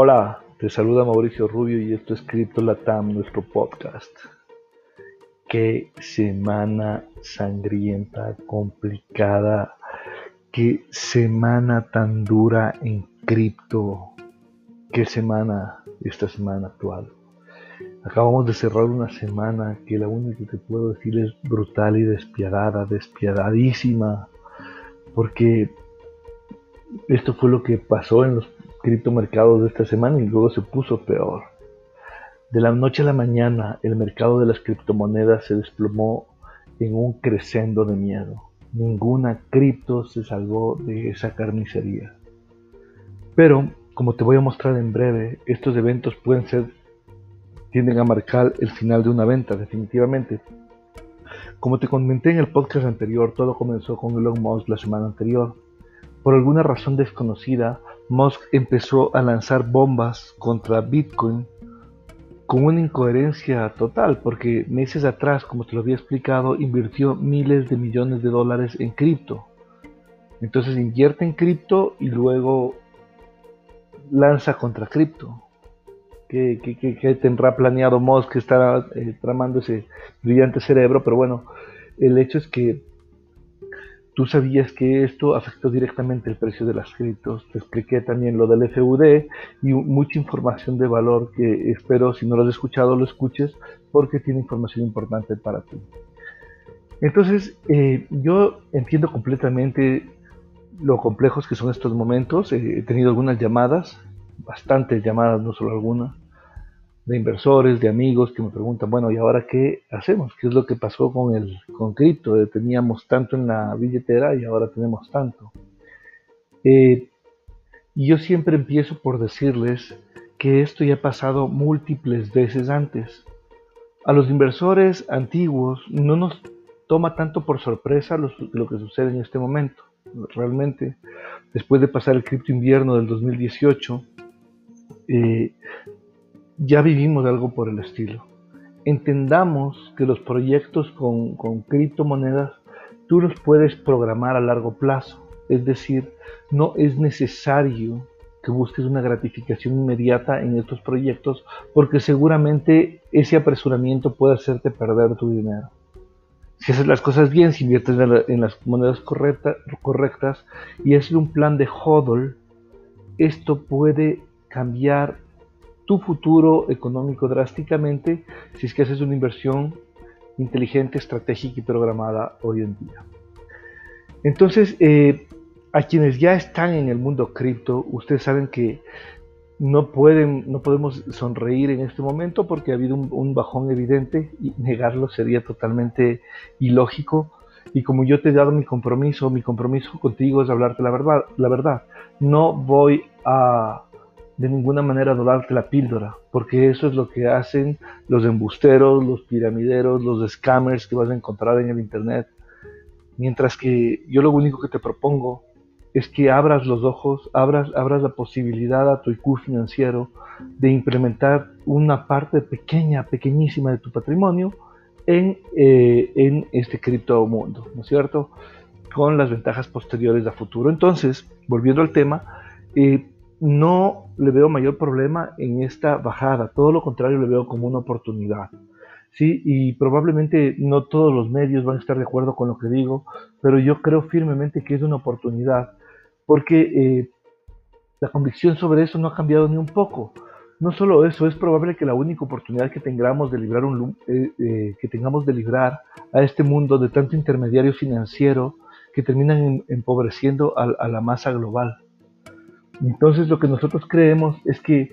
Hola, te saluda Mauricio Rubio y esto es Cripto Latam, nuestro podcast. Qué semana sangrienta, complicada, qué semana tan dura en cripto, qué semana esta semana actual. Acabamos de cerrar una semana que la única que te puedo decir es brutal y despiadada, despiadadísima, porque esto fue lo que pasó en los criptomercados de esta semana y luego se puso peor. De la noche a la mañana, el mercado de las criptomonedas se desplomó en un crescendo de miedo. Ninguna cripto se salvó de esa carnicería. Pero, como te voy a mostrar en breve, estos eventos pueden ser, tienden a marcar el final de una venta, definitivamente. Como te comenté en el podcast anterior, todo comenzó con Elon Musk la semana anterior. Por alguna razón desconocida, Musk empezó a lanzar bombas contra Bitcoin con una incoherencia total, porque meses atrás, como te lo había explicado, invirtió miles de millones de dólares en cripto. Entonces invierte en cripto y luego lanza contra cripto. ¿Qué, tendrá planeado Musk que está eh, tramando ese brillante cerebro? Pero bueno, el hecho es que Tú sabías que esto afectó directamente el precio de las criptos. Te expliqué también lo del FUD y mucha información de valor que espero, si no lo has escuchado, lo escuches porque tiene información importante para ti. Entonces, eh, yo entiendo completamente lo complejos que son estos momentos. he tenido algunas llamadas, bastantes llamadas, no solo algunas de inversores, de amigos que me preguntan, bueno, ¿y ahora qué hacemos? ¿Qué es lo que pasó con el con cripto? Eh, teníamos tanto en la billetera y ahora tenemos tanto. Eh, y yo siempre empiezo por decirles que esto ya ha pasado múltiples veces antes. A los inversores antiguos no nos toma tanto por sorpresa lo, que sucede en este momento. Realmente, después de pasar el cripto invierno del 2018, eh, ya vivimos algo por el estilo. Entendamos que los proyectos con, criptomonedas tú los puedes programar a largo plazo. Es decir, no es necesario que busques una gratificación inmediata en estos proyectos porque seguramente ese apresuramiento puede hacerte perder tu dinero. Si haces las cosas bien, si inviertes en las monedas correctas y haces un plan de hodl, esto puede cambiar tu futuro económico drásticamente si es que haces una inversión inteligente, estratégica y programada hoy en día. Entonces, eh, a quienes ya están en el mundo cripto, ustedes saben que no, pueden, no podemos sonreír en este momento porque ha habido un, bajón evidente y negarlo sería totalmente ilógico. Y como yo te he dado mi compromiso, mi compromiso contigo es hablarte la verdad. La verdad. No voy a de ninguna manera darte la píldora, porque eso es lo que hacen los embusteros, los piramideros, los scammers que vas a encontrar en el Internet. Mientras que yo lo único que te propongo es que abras los ojos, abras, abras la posibilidad a tu IQ financiero de implementar una parte pequeña, pequeñísima de tu patrimonio en, eh, en este criptomundo, ¿no es cierto? Con las ventajas posteriores a futuro. Entonces, volviendo al tema, eh, no le veo mayor problema en esta bajada, todo lo contrario le veo como una oportunidad. Sí, y probablemente no todos los medios van a estar de acuerdo con lo que digo, pero yo creo firmemente que es una oportunidad, porque eh, la convicción sobre eso no ha cambiado ni un poco. No solo eso, es probable que la única oportunidad que tengamos de librar un, eh, eh, que tengamos de librar a este mundo de tanto intermediario financiero que terminan empobreciendo a la masa global. Entonces lo que nosotros creemos es que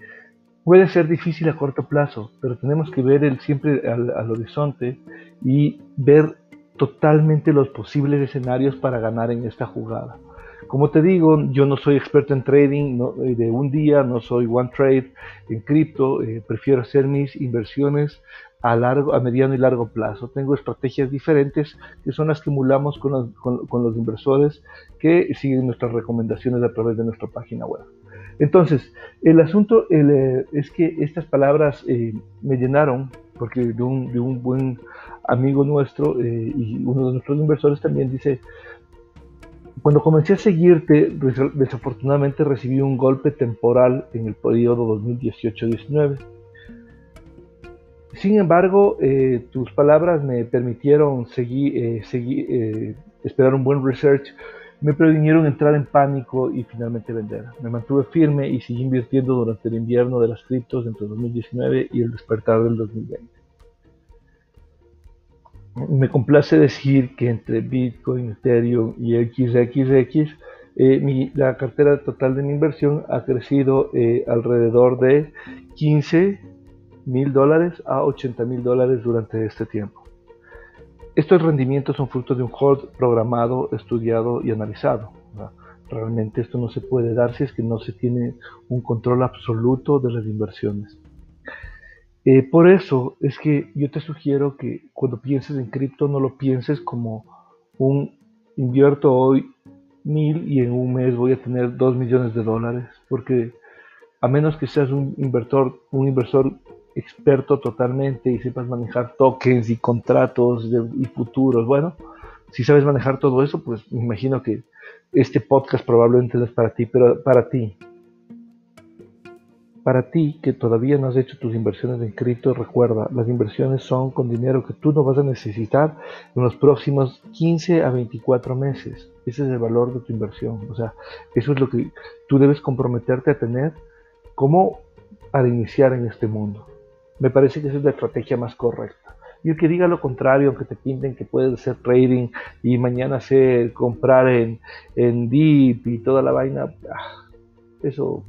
puede ser difícil a corto plazo, pero tenemos que ver el, siempre al, horizonte y ver totalmente los posibles escenarios para ganar en esta jugada. Como te digo, yo no soy experto en trading eh, de un día, no soy one trade en cripto, eh, prefiero hacer mis inversiones a, largo, a mediano y largo plazo. Tengo estrategias diferentes que son las que emulamos con los, con, los inversores que siguen nuestras recomendaciones a través de nuestra página web. Entonces, el asunto eh, es que estas palabras eh, me llenaron, porque de un, de un buen amigo nuestro eh, y uno de nuestros inversores también dice, cuando comencé a seguirte, desafortunadamente recibí un golpe temporal en el periodo 2018-19. Sin embargo, eh, tus palabras me permitieron eh, eh, esperar un buen research, me previnieron entrar en pánico y finalmente vender. Me mantuve firme y seguí invirtiendo durante el invierno de las criptos entre 2019 y el despertar del 2020. Me complace decir que entre Bitcoin, Ethereum y XXX, eh, la cartera total de mi inversión ha crecido alrededor de 15 mil dólares a 80 mil dólares durante este tiempo. Estos rendimientos son fruto de un hold programado, estudiado y analizado. Realmente esto no se puede dar si es que no se tiene un control absoluto de las inversiones. Eh, por eso es que yo te sugiero que cuando pienses en cripto no lo pienses como un invierto hoy mil y en un mes voy a tener dos millones de dólares, porque a menos que seas un inversor, un inversor experto totalmente y sepas manejar tokens y contratos y futuros, bueno, si sabes manejar todo eso, pues me imagino que este podcast probablemente no es para ti, pero para ti, para ti que todavía no has hecho tus inversiones en cripto, recuerda, las inversiones son con dinero que tú no vas a necesitar en los próximos 15 a 24 meses. Ese es el valor de tu inversión. O sea, eso es lo que tú debes comprometerte a tener como al iniciar en este mundo. Me parece que esa es la estrategia más correcta. Y el que diga lo contrario, aunque te pinten que puedes hacer trading y mañana hacer comprar en, en y toda la vaina, ah, eso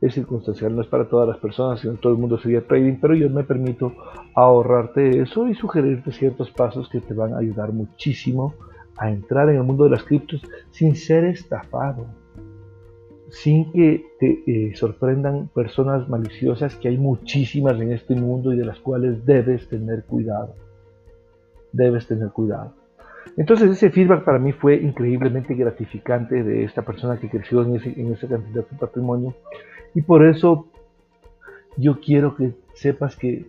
es circunstancial, no es para todas las personas, sino todo el mundo sería trading, pero yo me permito ahorrarte eso y sugerirte ciertos pasos que te van a ayudar muchísimo a entrar en el mundo de las criptos sin ser estafado, sin que te eh, sorprendan personas maliciosas, que hay muchísimas en este mundo y de las cuales debes tener cuidado. Debes tener cuidado. Entonces ese feedback para mí fue increíblemente gratificante de esta persona que creció en, ese, en esa cantidad de patrimonio y por eso yo quiero que sepas que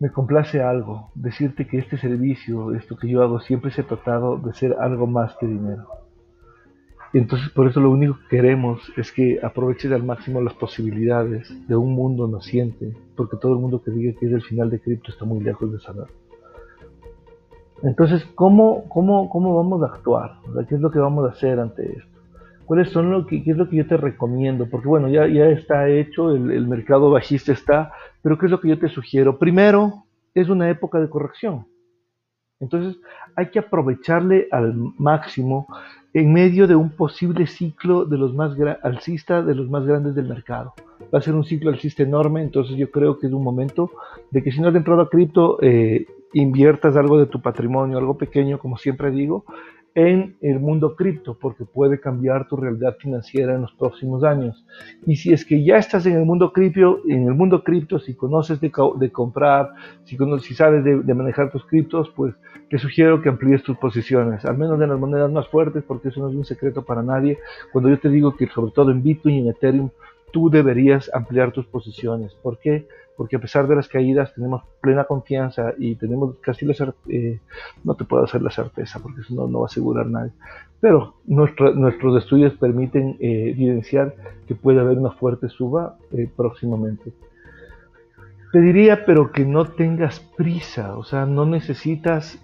me complace algo, decirte que este servicio, esto que yo hago, siempre se ha tratado de ser algo más que dinero. Entonces por eso lo único que queremos es que aproveches al máximo las posibilidades de un mundo naciente, porque todo el mundo que diga que es el final de cripto está muy lejos de saber. Entonces, ¿cómo, cómo, cómo vamos a actuar? ¿Qué es lo que vamos a hacer ante esto? ¿Cuáles son lo que, qué es lo que yo te recomiendo? Porque bueno, ya, ya está hecho, el, el mercado bajista está, pero ¿qué es lo que yo te sugiero? Primero, es una época de corrección. Entonces hay que aprovecharle al máximo en medio de un posible ciclo de los más alcista de los más grandes del mercado. Va a ser un ciclo alcista enorme, entonces yo creo que es un momento de que si no has entrado a cripto, eh, inviertas algo de tu patrimonio, algo pequeño, como siempre digo, en el mundo cripto, porque puede cambiar tu realidad financiera en los próximos años. Y si es que ya estás en el mundo cripto, en el mundo cripto, si conoces de, comprar, si, si sabes de, manejar tus criptos, pues te sugiero que amplíes tus posiciones, al menos de las monedas más fuertes, porque eso no es un secreto para nadie. Cuando yo te digo que sobre todo en Bitcoin y en Ethereum, tú deberías ampliar tus posiciones. ¿Por qué? Porque a pesar de las caídas tenemos plena confianza y tenemos casi la certeza, eh, no te puedo hacer la certeza porque eso no, va a asegurar nadie, pero nuestros estudios permiten eh, evidenciar que puede haber una fuerte suba eh, próximamente. Te diría, pero que no tengas prisa, o sea, no necesitas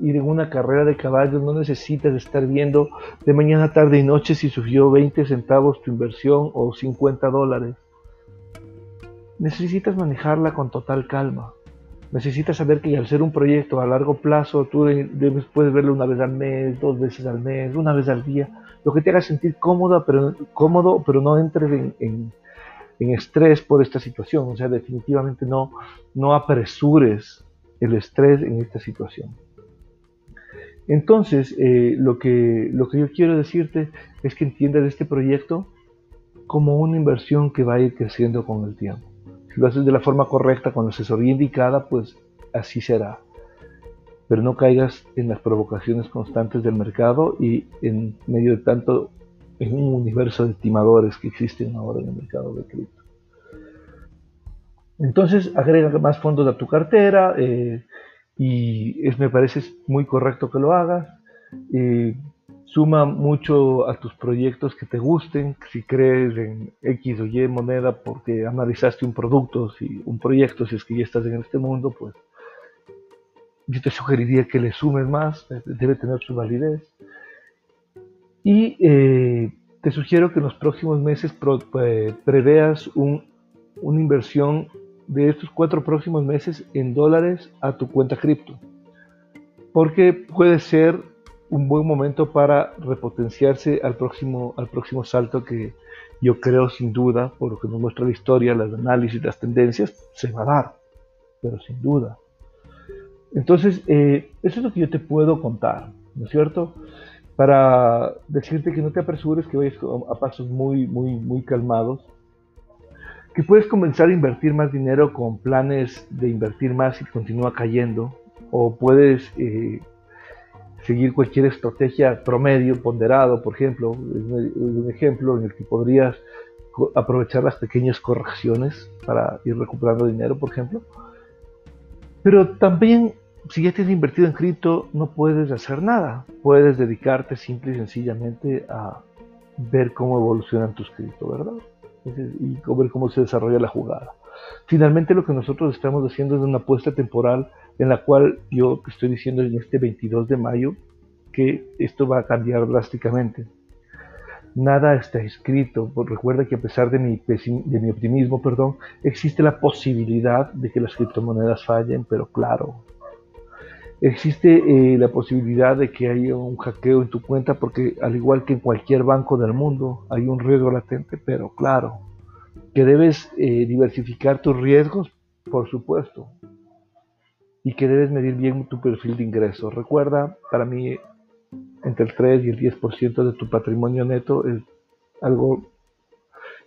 ir en una carrera de caballos, no necesitas estar viendo de mañana, tarde y noche si subió 20 centavos tu inversión o 50 dólares necesitas manejarla con total calma. Necesitas saber que al ser un proyecto a largo plazo, tú debes, puedes verlo una vez al mes, dos veces al mes, una vez al día, lo que te haga sentir cómoda, pero, cómodo, pero no entres en, estrés por esta situación. O sea, definitivamente no, apresures el estrés en esta situación. Entonces, eh, lo, que, lo que yo quiero decirte es que entiendas este proyecto como una inversión que va a ir creciendo con el tiempo. Lo haces de la forma correcta, con la asesoría indicada, pues así será. Pero no caigas en las provocaciones constantes del mercado y en medio de tanto, en un universo de estimadores que existen ahora en el mercado de cripto. Entonces, agrega más fondos a tu cartera eh, y es, me parece muy correcto que lo hagas. Eh, Suma mucho a tus proyectos que te gusten. Si crees en X o Y moneda porque analizaste un producto, si un proyecto, si es que ya estás en este mundo, pues yo te sugeriría que le sumes más, debe tener su validez. Y eh, te sugiero que en los próximos meses eh, preveas una inversión de estos cuatro próximos meses en dólares a tu cuenta cripto. Porque puede ser un buen momento para repotenciarse al próximo, al próximo salto que yo creo sin duda, por lo que nos muestra la historia, los análisis, las tendencias, se va a dar, pero sin duda. Entonces, eh, eso es lo que yo te puedo contar, ¿no es cierto? Para decirte que no te apresures, que vayas a pasos muy, muy, muy calmados, que puedes comenzar a invertir más dinero con planes de invertir más y continúa cayendo, o puedes eh, seguir cualquier estrategia promedio, ponderado, por ejemplo, es un ejemplo en el que podrías aprovechar las pequeñas correcciones para ir recuperando dinero, por ejemplo. Pero también, si ya tienes invertido en cripto, no puedes hacer nada. Puedes dedicarte simple y sencillamente a ver cómo evolucionan tus cripto, ¿verdad? Y ver cómo se desarrolla la jugada. Finalmente, lo que nosotros estamos haciendo es una apuesta temporal en la cual yo estoy diciendo en este 22 de mayo que esto va a cambiar drásticamente. Nada está escrito. Recuerda que a pesar de mi, optimismo, perdón, existe la posibilidad de que las criptomonedas fallen, pero claro, existe eh, la posibilidad de que haya un hackeo en tu cuenta porque al igual que en cualquier banco del mundo hay un riesgo latente, pero claro, que debes eh, diversificar tus riesgos, por supuesto, y que debes medir bien tu perfil de ingresos. Recuerda, para mí entre el 3 y el 10% de tu patrimonio neto es algo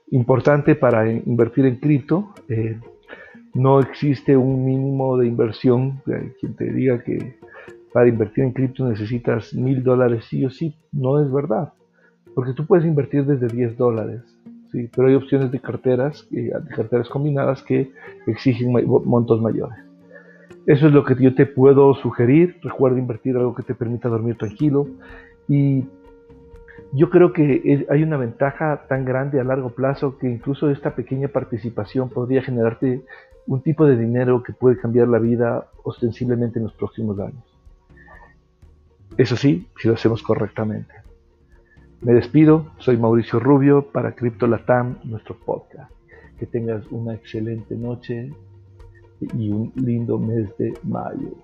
importante para invertir en cripto. Eh, no existe un mínimo de inversión. Quien te diga que para invertir en cripto necesitas mil dólares sí o sí, no es verdad. Porque tú puedes invertir desde 10 dólares. Sí, pero hay opciones de carteras, eh, de carteras combinadas que exigen montos mayores. Eso es lo que yo te puedo sugerir. Recuerda invertir algo que te permita dormir tranquilo. Y yo creo que hay una ventaja tan grande a largo plazo que incluso esta pequeña participación podría generarte un tipo de dinero que puede cambiar la vida ostensiblemente en los próximos años. Eso sí, si lo hacemos correctamente. Me despido, soy Mauricio Rubio para Crypto Latam, nuestro podcast. Que tengas una excelente noche y un lindo mes de mayo.